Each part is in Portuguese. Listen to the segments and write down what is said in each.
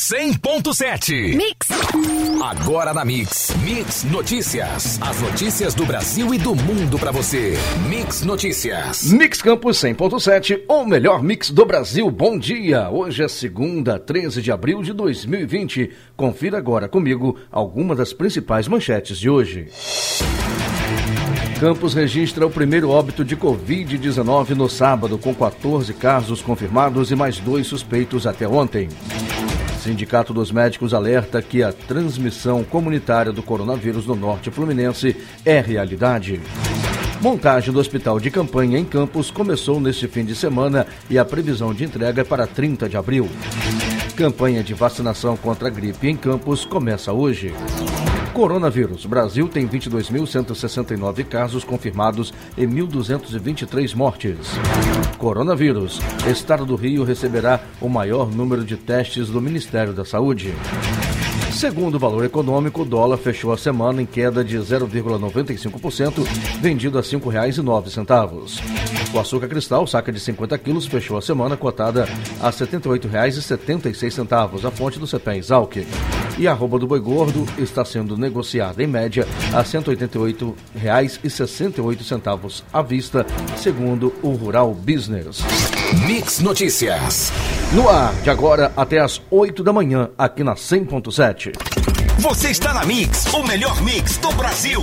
100.7. Mix. Agora na Mix. Mix Notícias. As notícias do Brasil e do mundo para você. Mix Notícias. Mix Campus 100.7, o melhor mix do Brasil. Bom dia. Hoje é segunda, 13 de abril de 2020. Confira agora comigo algumas das principais manchetes de hoje. Campos registra o primeiro óbito de Covid-19 no sábado, com 14 casos confirmados e mais dois suspeitos até ontem. Sindicato dos Médicos alerta que a transmissão comunitária do coronavírus no norte fluminense é realidade. Montagem do hospital de campanha em Campos começou neste fim de semana e a previsão de entrega é para 30 de abril. Campanha de vacinação contra a gripe em Campos começa hoje. Coronavírus. Brasil tem 22.169 casos confirmados e 1.223 mortes. Coronavírus. Estado do Rio receberá o maior número de testes do Ministério da Saúde. Segundo o valor econômico, o dólar fechou a semana em queda de 0,95%, vendido a R$ 5,09. O açúcar cristal, saca de 50 quilos, fechou a semana cotada a R$ 78,76, a fonte do CPE Exalc. E a arroba do boi gordo está sendo negociada em média a R$ 188,68 à vista, segundo o Rural Business. Mix Notícias. No ar, de agora até às 8 da manhã, aqui na 100.7. Você está na Mix, o melhor mix do Brasil.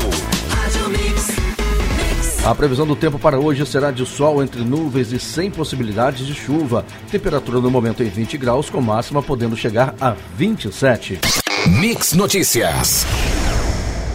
A previsão do tempo para hoje será de sol entre nuvens e sem possibilidades de chuva. Temperatura no momento em 20 graus, com máxima podendo chegar a 27. Mix Notícias.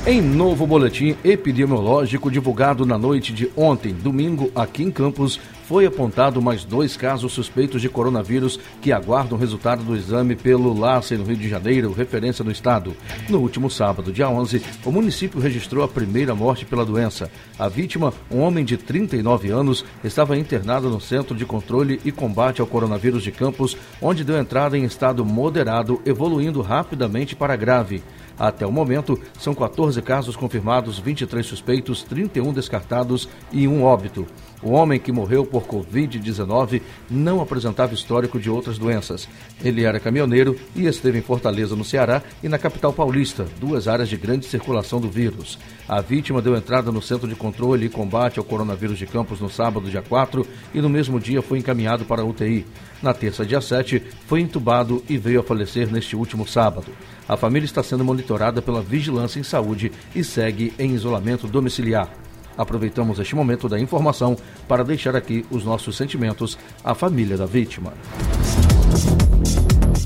Em novo boletim epidemiológico divulgado na noite de ontem, domingo, aqui em Campos, foi apontado mais dois casos suspeitos de coronavírus que aguardam resultado do exame pelo LACE no Rio de Janeiro, referência do estado. No último sábado, dia 11, o município registrou a primeira morte pela doença. A vítima, um homem de 39 anos, estava internado no Centro de Controle e Combate ao Coronavírus de Campos, onde deu entrada em estado moderado, evoluindo rapidamente para grave. Até o momento, são 14 casos confirmados, 23 suspeitos, 31 descartados e um óbito. O homem que morreu por Covid-19 não apresentava histórico de outras doenças. Ele era caminhoneiro e esteve em Fortaleza, no Ceará, e na capital paulista, duas áreas de grande circulação do vírus. A vítima deu entrada no Centro de Controle e Combate ao Coronavírus de Campos no sábado, dia 4, e no mesmo dia foi encaminhado para a UTI. Na terça, dia 7, foi entubado e veio a falecer neste último sábado. A família está sendo monitorada pela Vigilância em Saúde e segue em isolamento domiciliar. Aproveitamos este momento da informação para deixar aqui os nossos sentimentos à família da vítima.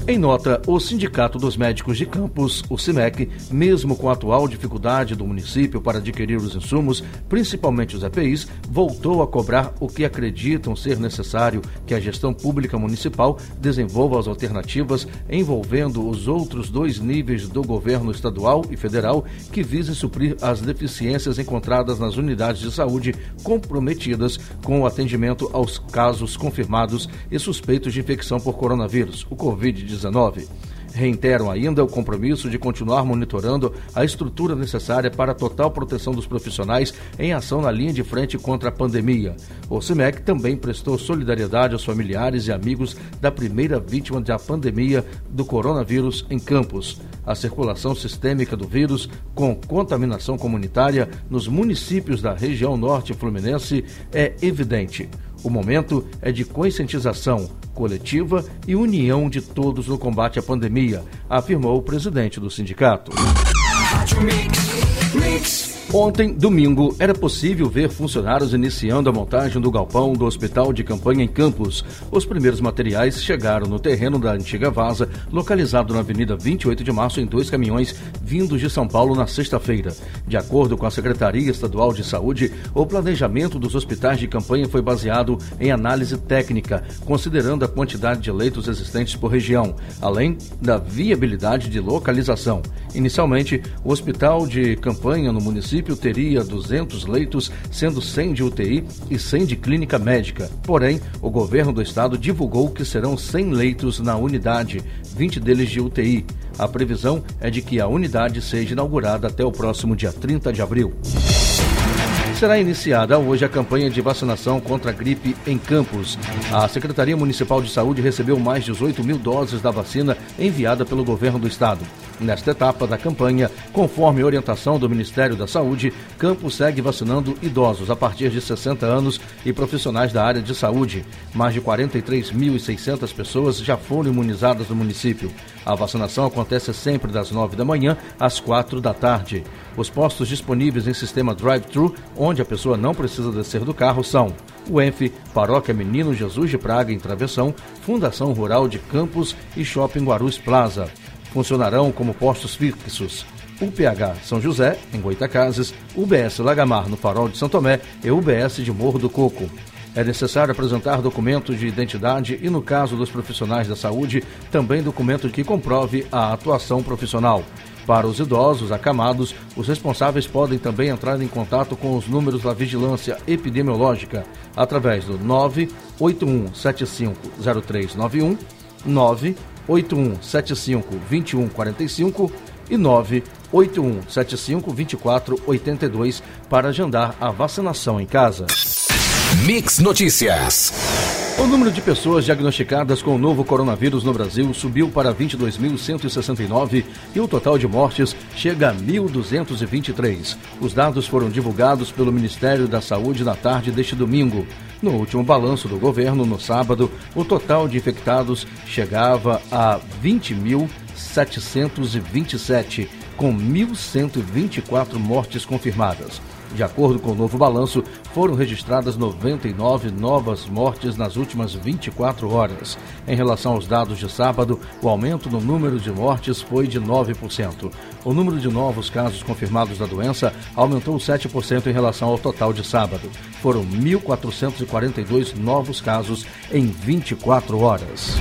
Em nota, o Sindicato dos Médicos de Campos, o SIMEC, mesmo com a atual dificuldade do município para adquirir os insumos, principalmente os EPIs, voltou a cobrar o que acreditam ser necessário que a gestão pública municipal desenvolva as alternativas envolvendo os outros dois níveis do governo estadual e federal que visem suprir as deficiências encontradas nas unidades de saúde comprometidas com o atendimento aos casos confirmados e suspeitos de infecção por coronavírus, o Covid-19. Reiteram ainda o compromisso de continuar monitorando a estrutura necessária para a total proteção dos profissionais em ação na linha de frente contra a pandemia. O CIMEC também prestou solidariedade aos familiares e amigos da primeira vítima da pandemia do coronavírus em Campos. A circulação sistêmica do vírus, com contaminação comunitária nos municípios da região norte fluminense, é evidente. O momento é de conscientização coletiva e união de todos no combate à pandemia, afirmou o presidente do sindicato. Ontem, domingo, era possível ver funcionários iniciando a montagem do galpão do Hospital de Campanha em Campos. Os primeiros materiais chegaram no terreno da antiga Vaza, localizado na Avenida 28 de Março, em dois caminhões vindos de São Paulo na sexta-feira. De acordo com a Secretaria Estadual de Saúde, o planejamento dos hospitais de campanha foi baseado em análise técnica, considerando a quantidade de leitos existentes por região, além da viabilidade de localização. Inicialmente, o hospital de campanha no município teria 200 leitos, sendo 100 de UTI e 100 de clínica médica. Porém, o governo do estado divulgou que serão 100 leitos na unidade, 20 deles de UTI. A previsão é de que a unidade seja inaugurada até o próximo dia 30 de abril. Será iniciada hoje a campanha de vacinação contra a gripe em Campos. A Secretaria Municipal de Saúde recebeu mais de 18 mil doses da vacina enviada pelo governo do estado. Nesta etapa da campanha, conforme orientação do Ministério da Saúde, Campos segue vacinando idosos a partir de 60 anos e profissionais da área de saúde. Mais de 43.600 pessoas já foram imunizadas no município. A vacinação acontece sempre das 9 da manhã às 4 da tarde. Os postos disponíveis em sistema drive-thru, onde a pessoa não precisa descer do carro, são o ENF, Paróquia Menino Jesus de Praga, em Travessão, Fundação Rural de Campos e Shopping Guarus Plaza funcionarão como postos fixos. UPH São José, em Goitacazes, UBS Lagamar, no Farol de São Tomé e UBS de Morro do Coco. É necessário apresentar documento de identidade e, no caso dos profissionais da saúde, também documento que comprove a atuação profissional. Para os idosos acamados, os responsáveis podem também entrar em contato com os números da vigilância epidemiológica através do 981750391, 9 8175 2145 e 98175 2482 para agendar a vacinação em casa. Mix Notícias. O número de pessoas diagnosticadas com o novo coronavírus no Brasil subiu para 22.169 e o total de mortes chega a 1.223. Os dados foram divulgados pelo Ministério da Saúde na tarde deste domingo. No último balanço do governo, no sábado, o total de infectados chegava a 20.727, com 1.124 mortes confirmadas. De acordo com o novo balanço, foram registradas 99 novas mortes nas últimas 24 horas. Em relação aos dados de sábado, o aumento no número de mortes foi de 9%. O número de novos casos confirmados da doença aumentou 7% em relação ao total de sábado. Foram 1.442 novos casos em 24 horas.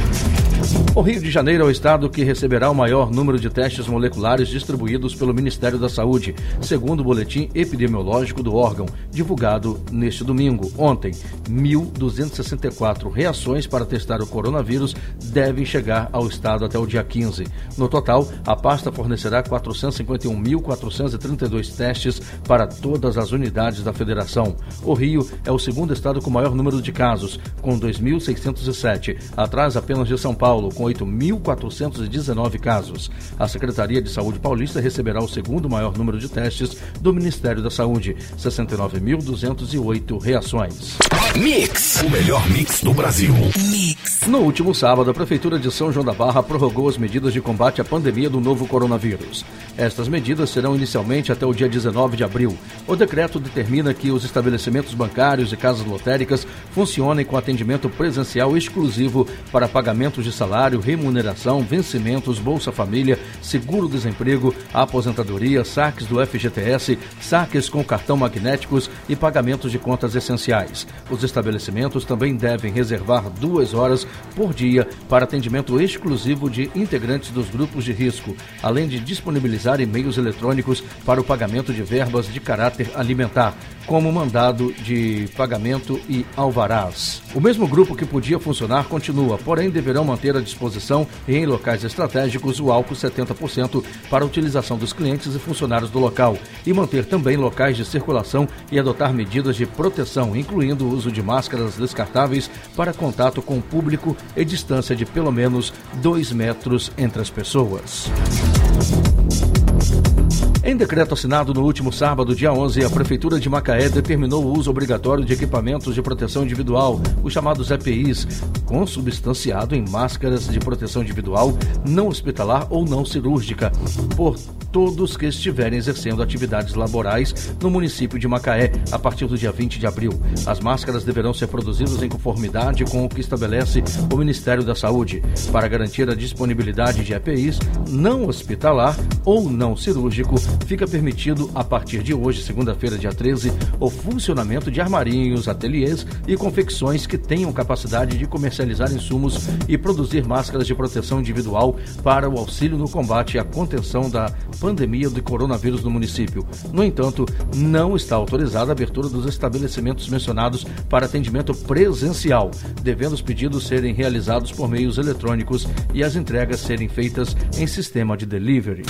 O Rio de Janeiro é o estado que receberá o maior número de testes moleculares distribuídos pelo Ministério da Saúde, segundo o boletim epidemiológico do órgão, divulgado neste domingo. Ontem, 1.264 reações para testar o coronavírus devem chegar ao estado até o dia 15. No total, a pasta fornecerá 451.432 testes para todas as unidades da federação. O Rio é o segundo estado com maior número de casos, com 2.607, atrás apenas de São Paulo, com 8.419 casos. A Secretaria de Saúde Paulista receberá o segundo maior número de testes do Ministério da Saúde, 69.208 reações. Mix, o melhor mix do Brasil. Mix. No último sábado, a Prefeitura de São João da Barra prorrogou as medidas de combate à pandemia do novo coronavírus. Estas medidas serão inicialmente até o dia 19 de abril. O decreto determina que os estabelecimentos bancários e casas lotéricas funcionem com atendimento presencial exclusivo para pagamentos de salário, remuneração, vencimentos, Bolsa Família, seguro-desemprego, aposentadoria, saques do FGTS, saques com cartão magnéticos e pagamentos de contas essenciais. Os estabelecimentos também devem reservar duas horas por dia para atendimento exclusivo de integrantes dos grupos de risco, além de disponibilizar e-mails eletrônicos para o pagamento de verbas de caráter alimentar, como mandado de pagamento e alvarás. O mesmo grupo que podia funcionar continua, porém deverão manter à disposição e em locais estratégicos o álcool 70% para a utilização dos clientes e funcionários do local e manter também locais de circulação e adotar medidas de proteção, incluindo o uso de máscaras descartáveis para contato com o público e distância de pelo menos 2 metros entre as pessoas. Em decreto assinado no último sábado, dia 11, a Prefeitura de Macaé determinou o uso obrigatório de equipamentos de proteção individual, os chamados EPIs, consubstanciado em máscaras de proteção individual não hospitalar ou não cirúrgica, por todos que estiverem exercendo atividades laborais no município de Macaé a partir do dia 20 de abril. As máscaras deverão ser produzidas em conformidade com o que estabelece o Ministério da Saúde, para garantir a disponibilidade de EPIs não hospitalar ou não cirúrgico fica permitido, a partir de hoje, segunda-feira, dia 13, o funcionamento de armarinhos, ateliês e confecções que tenham capacidade de comercializar insumos e produzir máscaras de proteção individual para o auxílio no combate à contenção da pandemia de coronavírus no município. No entanto, não está autorizada a abertura dos estabelecimentos mencionados para atendimento presencial, devendo os pedidos serem realizados por meios eletrônicos e as entregas serem feitas em sistema de delivery.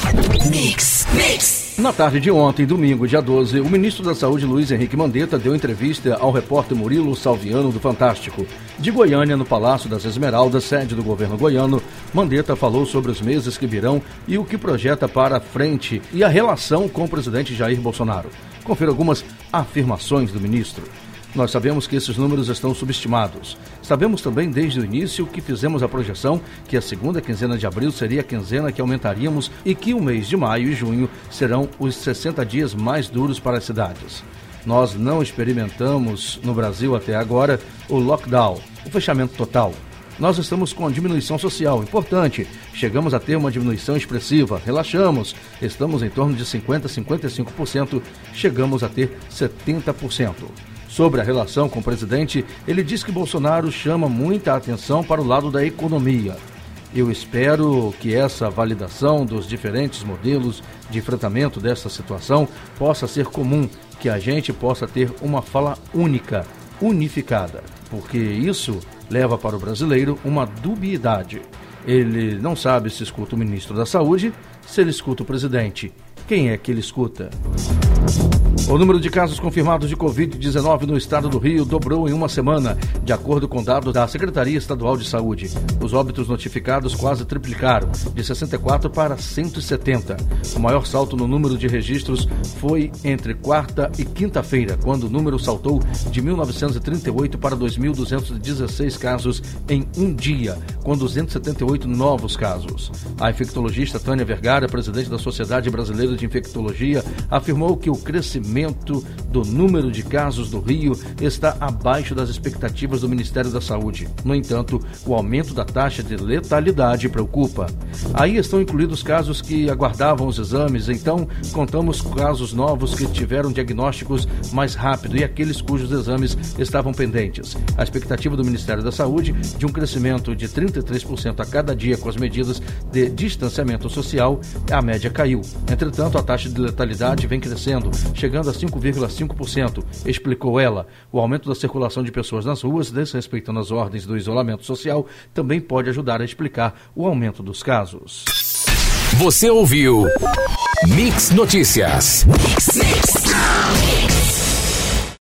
Mix, mix. Na tarde de ontem, domingo, dia 12, o ministro da Saúde, Luiz Henrique Mandetta, deu entrevista ao repórter Murilo Salviano do Fantástico. De Goiânia, no Palácio das Esmeraldas, sede do governo goiano, Mandetta falou sobre os meses que virão e o que projeta para a frente e a relação com o presidente Jair Bolsonaro. Confira algumas afirmações do ministro. Nós sabemos que esses números estão subestimados. Sabemos também desde o início que fizemos a projeção que a segunda quinzena de abril seria a quinzena que aumentaríamos e que o mês de maio e junho serão os 60 dias mais duros para as cidades. Nós não experimentamos no Brasil até agora o lockdown, o fechamento total. Nós estamos com a diminuição social importante. Chegamos a ter uma diminuição expressiva. Relaxamos. Estamos em torno de 50% a 55%. Chegamos a ter 70%. Sobre a relação com o presidente, ele diz que Bolsonaro chama muita atenção para o lado da economia. Eu espero que essa validação dos diferentes modelos de enfrentamento dessa situação possa ser comum, que a gente possa ter uma fala única, unificada, porque isso leva para o brasileiro uma dubiedade. Ele não sabe se escuta o ministro da Saúde, se ele escuta o presidente. Quem é que ele escuta? O número de casos confirmados de Covid-19 no estado do Rio dobrou em uma semana, de acordo com dados da Secretaria Estadual de Saúde. Os óbitos notificados quase triplicaram, de 64 para 170. O maior salto no número de registros foi entre quarta e quinta-feira, quando o número saltou de 1.938 para 2.216 casos em um dia, com 278 novos casos. A infectologista Tânia Vergara, presidente da Sociedade Brasileira de Infectologia, afirmou que o crescimento do número de casos do Rio está abaixo das expectativas do Ministério da Saúde. No entanto, o aumento da taxa de letalidade preocupa. Aí estão incluídos casos que aguardavam os exames, então contamos casos novos que tiveram diagnósticos mais rápido e aqueles cujos exames estavam pendentes. A expectativa do Ministério da Saúde de um crescimento de 33% a cada dia com as medidas de distanciamento social, a média caiu. Entretanto, a taxa de letalidade vem crescendo, chegando a 5,5%, explicou ela. O aumento da circulação de pessoas nas ruas, desrespeitando as ordens do isolamento social, também pode ajudar a explicar o aumento dos casos. Você ouviu Mix Notícias. Mix, mix.